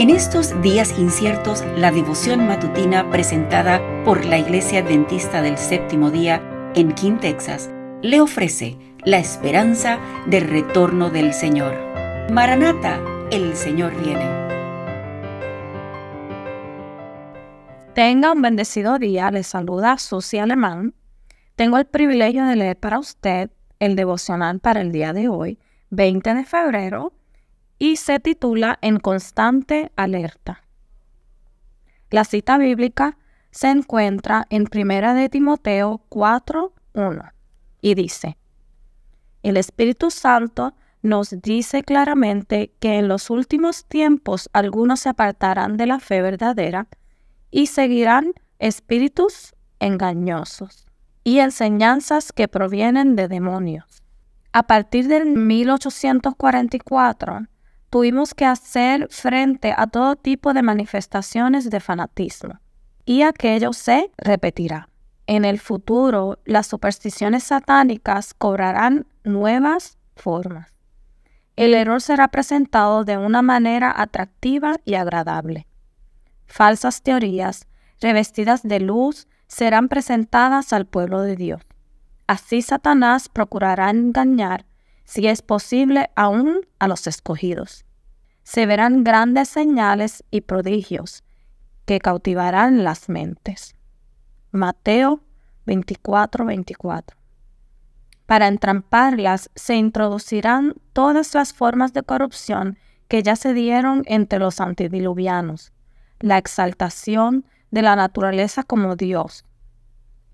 En estos días inciertos, la devoción matutina presentada por la Iglesia Adventista del Séptimo Día en King, Texas, le ofrece la esperanza del retorno del Señor. Maranata, el Señor viene. Tenga un bendecido día, le saluda Susi Alemán. Tengo el privilegio de leer para usted el devocional para el día de hoy, 20 de febrero y se titula En constante alerta. La cita bíblica se encuentra en 1 de Timoteo 4:1 y dice: El Espíritu Santo nos dice claramente que en los últimos tiempos algunos se apartarán de la fe verdadera y seguirán espíritus engañosos y enseñanzas que provienen de demonios. A partir del 1844, tuvimos que hacer frente a todo tipo de manifestaciones de fanatismo. Y aquello se repetirá. En el futuro, las supersticiones satánicas cobrarán nuevas formas. El error será presentado de una manera atractiva y agradable. Falsas teorías, revestidas de luz, serán presentadas al pueblo de Dios. Así Satanás procurará engañar si es posible, aún a los escogidos. Se verán grandes señales y prodigios que cautivarán las mentes. Mateo 24, 24. Para entramparlas se introducirán todas las formas de corrupción que ya se dieron entre los antediluvianos, la exaltación de la naturaleza como Dios,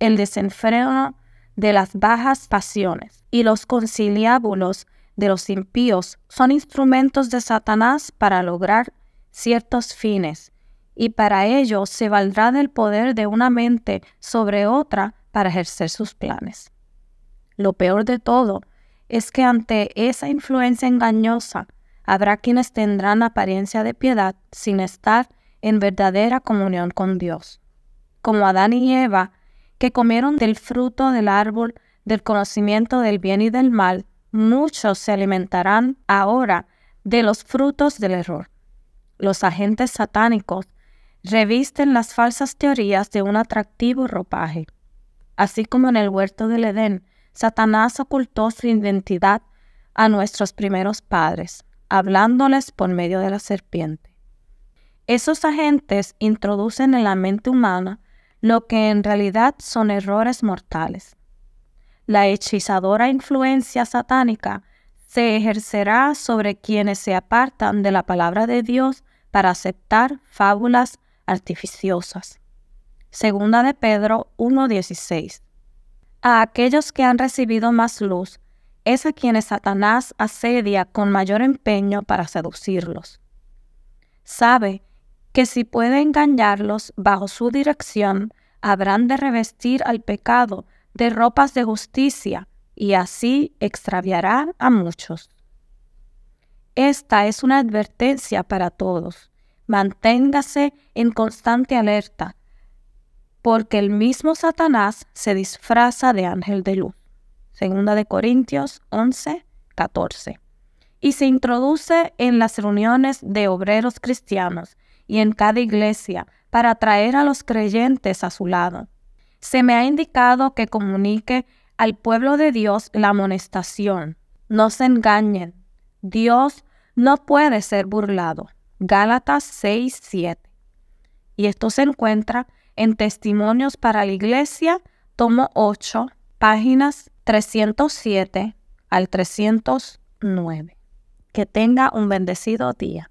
el desenfreno de las bajas pasiones y los conciliábulos de los impíos son instrumentos de Satanás para lograr ciertos fines, y para ello se valdrá del poder de una mente sobre otra para ejercer sus planes. Lo peor de todo es que ante esa influencia engañosa habrá quienes tendrán apariencia de piedad sin estar en verdadera comunión con Dios, como Adán y Eva que comieron del fruto del árbol del conocimiento del bien y del mal, muchos se alimentarán ahora de los frutos del error. Los agentes satánicos revisten las falsas teorías de un atractivo ropaje. Así como en el huerto del Edén, Satanás ocultó su identidad a nuestros primeros padres, hablándoles por medio de la serpiente. Esos agentes introducen en la mente humana lo que en realidad son errores mortales. La hechizadora influencia satánica se ejercerá sobre quienes se apartan de la palabra de Dios para aceptar fábulas artificiosas. Segunda de Pedro 1.16. A aquellos que han recibido más luz, es a quienes Satanás asedia con mayor empeño para seducirlos. Sabe que si puede engañarlos bajo su dirección, habrán de revestir al pecado de ropas de justicia y así extraviará a muchos. Esta es una advertencia para todos. Manténgase en constante alerta, porque el mismo Satanás se disfraza de ángel de luz. Segunda de Corintios 11, 14. Y se introduce en las reuniones de obreros cristianos y en cada iglesia para atraer a los creyentes a su lado. Se me ha indicado que comunique al pueblo de Dios la amonestación. No se engañen. Dios no puede ser burlado. Gálatas 6, 7. Y esto se encuentra en Testimonios para la Iglesia, tomo 8, páginas 307 al 309. Que tenga un bendecido día.